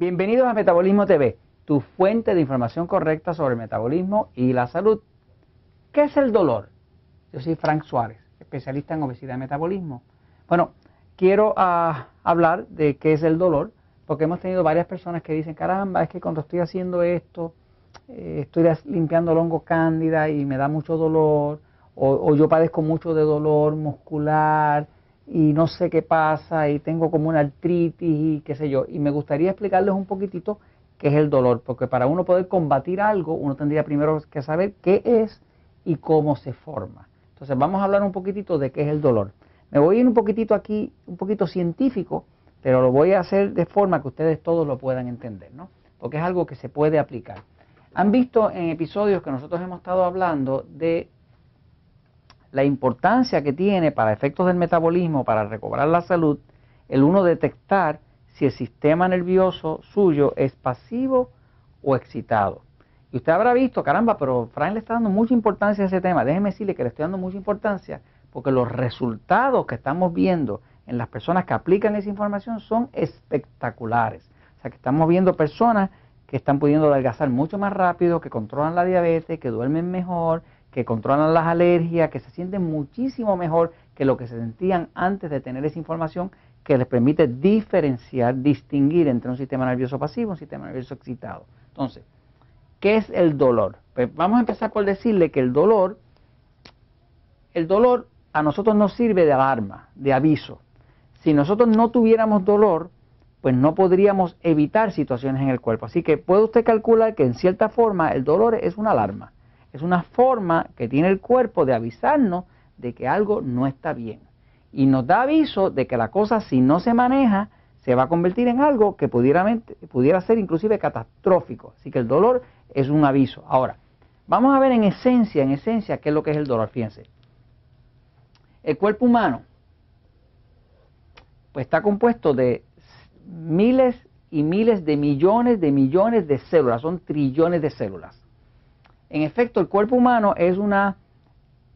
Bienvenidos a Metabolismo TV, tu fuente de información correcta sobre el metabolismo y la salud. ¿Qué es el dolor? Yo soy Frank Suárez, especialista en obesidad y metabolismo. Bueno, quiero ah, hablar de qué es el dolor, porque hemos tenido varias personas que dicen, caramba, es que cuando estoy haciendo esto, eh, estoy limpiando el hongo cándida y me da mucho dolor, o yo padezco mucho de dolor muscular, y no sé qué pasa y tengo como una artritis y qué sé yo. Y me gustaría explicarles un poquitito qué es el dolor, porque para uno poder combatir algo, uno tendría primero que saber qué es y cómo se forma. Entonces vamos a hablar un poquitito de qué es el dolor. Me voy a ir un poquitito aquí, un poquito científico, pero lo voy a hacer de forma que ustedes todos lo puedan entender, ¿no? Porque es algo que se puede aplicar. Han visto en episodios que nosotros hemos estado hablando de la importancia que tiene para efectos del metabolismo, para recobrar la salud, el uno detectar si el sistema nervioso suyo es pasivo o excitado. Y usted habrá visto, caramba, pero Frank le está dando mucha importancia a ese tema. Déjeme decirle que le estoy dando mucha importancia porque los resultados que estamos viendo en las personas que aplican esa información son espectaculares. O sea, que estamos viendo personas que están pudiendo adelgazar mucho más rápido, que controlan la diabetes, que duermen mejor, que controlan las alergias, que se sienten muchísimo mejor que lo que se sentían antes de tener esa información que les permite diferenciar, distinguir entre un sistema nervioso pasivo y un sistema nervioso excitado. Entonces, ¿qué es el dolor? Pues vamos a empezar por decirle que el dolor, el dolor a nosotros nos sirve de alarma, de aviso. Si nosotros no tuviéramos dolor, pues no podríamos evitar situaciones en el cuerpo. Así que puede usted calcular que en cierta forma el dolor es una alarma. Es una forma que tiene el cuerpo de avisarnos de que algo no está bien. Y nos da aviso de que la cosa si no se maneja se va a convertir en algo que pudiera, pudiera ser inclusive catastrófico. Así que el dolor es un aviso. Ahora, vamos a ver en esencia, en esencia, qué es lo que es el dolor. Fíjense. El cuerpo humano pues está compuesto de miles y miles de millones de millones de células, son trillones de células. En efecto, el cuerpo humano es una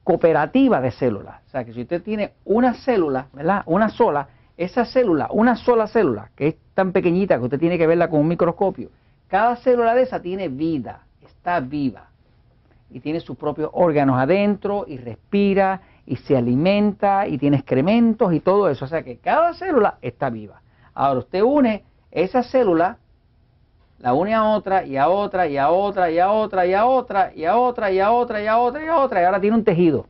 cooperativa de células. O sea, que si usted tiene una célula, ¿verdad? Una sola, esa célula, una sola célula, que es tan pequeñita que usted tiene que verla con un microscopio, cada célula de esa tiene vida, está viva. Y tiene sus propios órganos adentro, y respira, y se alimenta, y tiene excrementos y todo eso. O sea que cada célula está viva. Ahora usted une esa célula la une a otra y a otra y a otra y a otra y a otra y a otra y a otra y a otra y a otra y ahora tiene un tejido.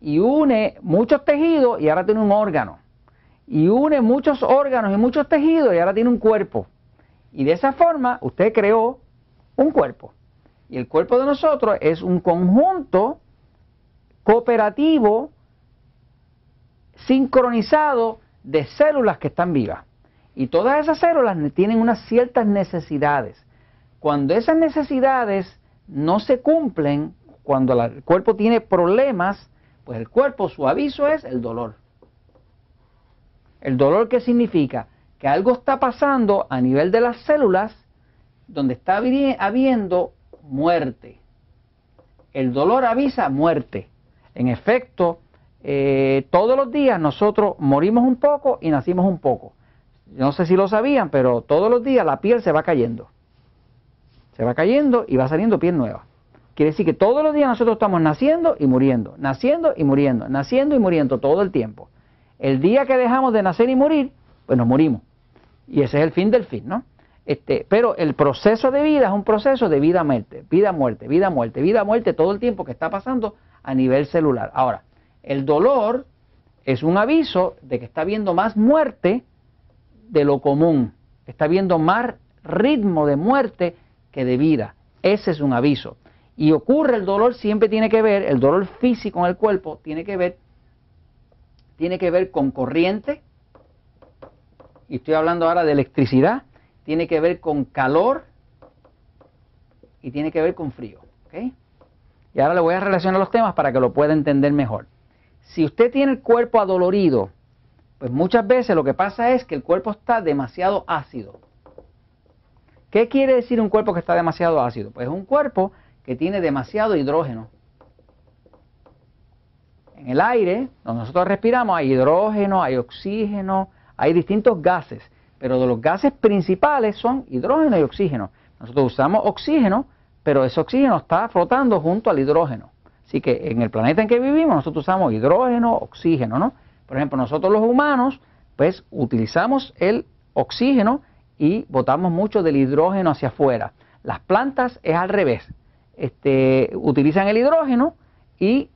Y une muchos tejidos y ahora tiene un órgano. Y une muchos órganos y muchos tejidos y ahora tiene un cuerpo. Y de esa forma usted creó un cuerpo. Y el cuerpo de nosotros es un conjunto cooperativo sincronizado de células que están vivas. Y todas esas células tienen unas ciertas necesidades. Cuando esas necesidades no se cumplen, cuando el cuerpo tiene problemas, pues el cuerpo, su aviso es el dolor. ¿El dolor qué significa? Que algo está pasando a nivel de las células donde está habiendo muerte. El dolor avisa muerte. En efecto, eh, todos los días nosotros morimos un poco y nacimos un poco no sé si lo sabían, pero todos los días la piel se va cayendo. Se va cayendo y va saliendo piel nueva. Quiere decir que todos los días nosotros estamos naciendo y muriendo, naciendo y muriendo, naciendo y muriendo todo el tiempo. El día que dejamos de nacer y morir, pues nos morimos. Y ese es el fin del fin, ¿no? Este, pero el proceso de vida es un proceso de vida-muerte, vida-muerte, vida-muerte, vida-muerte todo el tiempo que está pasando a nivel celular. Ahora, el dolor es un aviso de que está habiendo más muerte de lo común. Está viendo más ritmo de muerte que de vida. Ese es un aviso. Y ocurre el dolor, siempre tiene que ver, el dolor físico en el cuerpo tiene que ver, tiene que ver con corriente, y estoy hablando ahora de electricidad, tiene que ver con calor y tiene que ver con frío. Y ahora le voy a relacionar los temas para que lo pueda entender mejor. Si usted tiene el cuerpo adolorido, pues muchas veces lo que pasa es que el cuerpo está demasiado ácido. ¿Qué quiere decir un cuerpo que está demasiado ácido? Pues es un cuerpo que tiene demasiado hidrógeno. En el aire, donde nosotros respiramos, hay hidrógeno, hay oxígeno, hay distintos gases. pero de los gases principales son hidrógeno y oxígeno. Nosotros usamos oxígeno, pero ese oxígeno está flotando junto al hidrógeno. Así que en el planeta en que vivimos nosotros usamos hidrógeno, oxígeno, ¿no? Por ejemplo, nosotros los humanos, pues utilizamos el oxígeno y botamos mucho del hidrógeno hacia afuera. Las plantas es al revés. Este, utilizan el hidrógeno y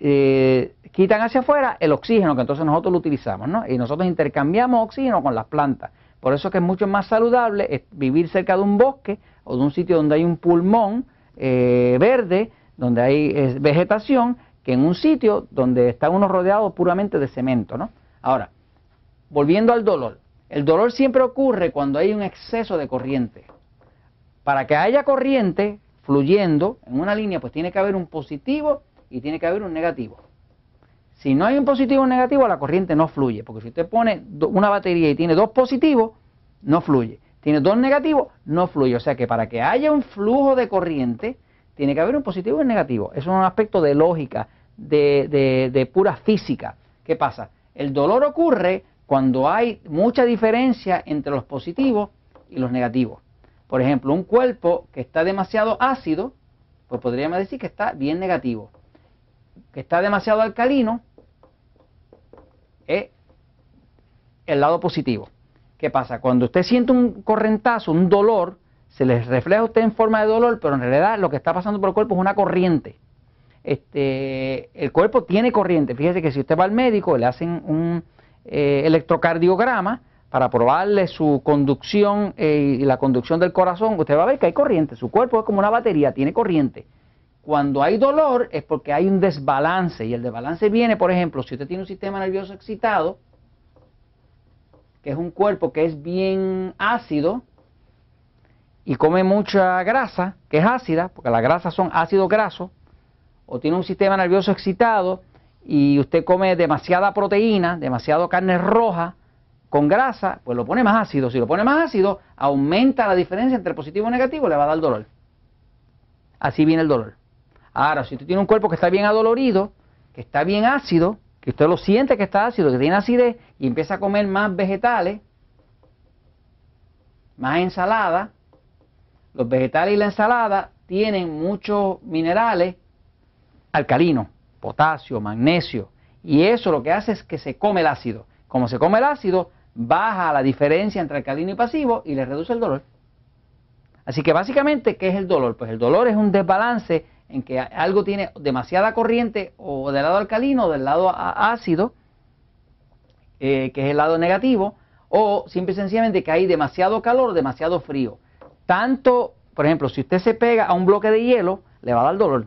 eh, quitan hacia afuera el oxígeno que entonces nosotros lo utilizamos, ¿no? Y nosotros intercambiamos oxígeno con las plantas. Por eso es que es mucho más saludable vivir cerca de un bosque o de un sitio donde hay un pulmón eh, verde, donde hay vegetación, que en un sitio donde está uno rodeado puramente de cemento, ¿no? Ahora, volviendo al dolor. El dolor siempre ocurre cuando hay un exceso de corriente. Para que haya corriente fluyendo en una línea, pues tiene que haber un positivo y tiene que haber un negativo. Si no hay un positivo y un negativo, la corriente no fluye, porque si usted pone una batería y tiene dos positivos, no fluye. Tiene dos negativos, no fluye. O sea que para que haya un flujo de corriente, tiene que haber un positivo y un negativo. Eso es un aspecto de lógica, de, de pura física. ¿Qué pasa? El dolor ocurre cuando hay mucha diferencia entre los positivos y los negativos. Por ejemplo, un cuerpo que está demasiado ácido, pues podríamos decir que está bien negativo que está demasiado alcalino es el lado positivo. ¿Qué pasa? Cuando usted siente un correntazo, un dolor, se le refleja a usted en forma de dolor, pero en realidad lo que está pasando por el cuerpo es una corriente. Este, el cuerpo tiene corriente. Fíjese que si usted va al médico, le hacen un eh, electrocardiograma para probarle su conducción eh, y la conducción del corazón, usted va a ver que hay corriente. Su cuerpo es como una batería, tiene corriente. Cuando hay dolor es porque hay un desbalance y el desbalance viene, por ejemplo, si usted tiene un sistema nervioso excitado, que es un cuerpo que es bien ácido y come mucha grasa, que es ácida, porque las grasas son ácidos grasos, o tiene un sistema nervioso excitado y usted come demasiada proteína, demasiado carne roja con grasa, pues lo pone más ácido. Si lo pone más ácido, aumenta la diferencia entre positivo y negativo, le va a dar dolor. Así viene el dolor. Ahora, si usted tiene un cuerpo que está bien adolorido, que está bien ácido, que usted lo siente que está ácido, que tiene acidez, y empieza a comer más vegetales, más ensalada, los vegetales y la ensalada tienen muchos minerales alcalinos, potasio, magnesio, y eso lo que hace es que se come el ácido. Como se come el ácido, baja la diferencia entre alcalino y pasivo y le reduce el dolor. Así que básicamente, ¿qué es el dolor? Pues el dolor es un desbalance en que algo tiene demasiada corriente o del lado alcalino o del lado ácido, eh, que es el lado negativo, o simple y sencillamente que hay demasiado calor demasiado frío. Tanto, por ejemplo, si usted se pega a un bloque de hielo, le va a dar dolor,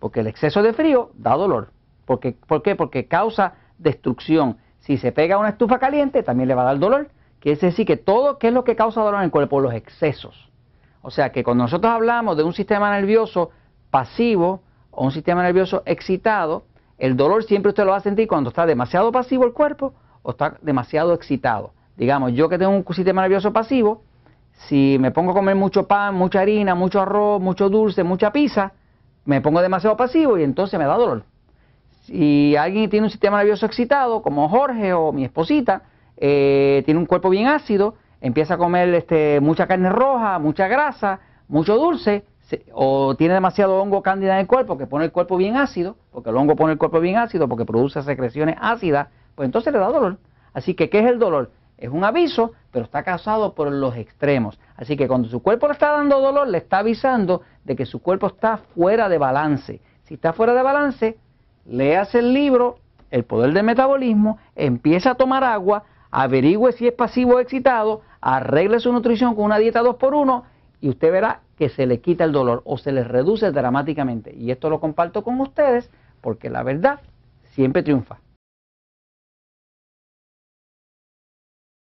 porque el exceso de frío da dolor. Porque, ¿Por qué? Porque causa destrucción. Si se pega a una estufa caliente, también le va a dar dolor. Quiere decir que todo, ¿qué es lo que causa dolor en el cuerpo? Los excesos. O sea que cuando nosotros hablamos de un sistema nervioso pasivo o un sistema nervioso excitado, el dolor siempre usted lo va a sentir cuando está demasiado pasivo el cuerpo o está demasiado excitado. Digamos, yo que tengo un sistema nervioso pasivo, si me pongo a comer mucho pan, mucha harina, mucho arroz, mucho dulce, mucha pizza, me pongo demasiado pasivo y entonces me da dolor. Si alguien tiene un sistema nervioso excitado, como Jorge o mi esposita, eh, tiene un cuerpo bien ácido, empieza a comer este, mucha carne roja, mucha grasa, mucho dulce, o tiene demasiado hongo cándida en el cuerpo que pone el cuerpo bien ácido, porque el hongo pone el cuerpo bien ácido porque produce secreciones ácidas, pues entonces le da dolor. Así que, ¿qué es el dolor? Es un aviso, pero está causado por los extremos. Así que cuando su cuerpo le está dando dolor, le está avisando de que su cuerpo está fuera de balance. Si está fuera de balance, léase el libro, El poder del metabolismo, empieza a tomar agua, averigüe si es pasivo o excitado, arregle su nutrición con una dieta 2x1 y usted verá que se le quita el dolor o se le reduce dramáticamente. Y esto lo comparto con ustedes porque la verdad siempre triunfa.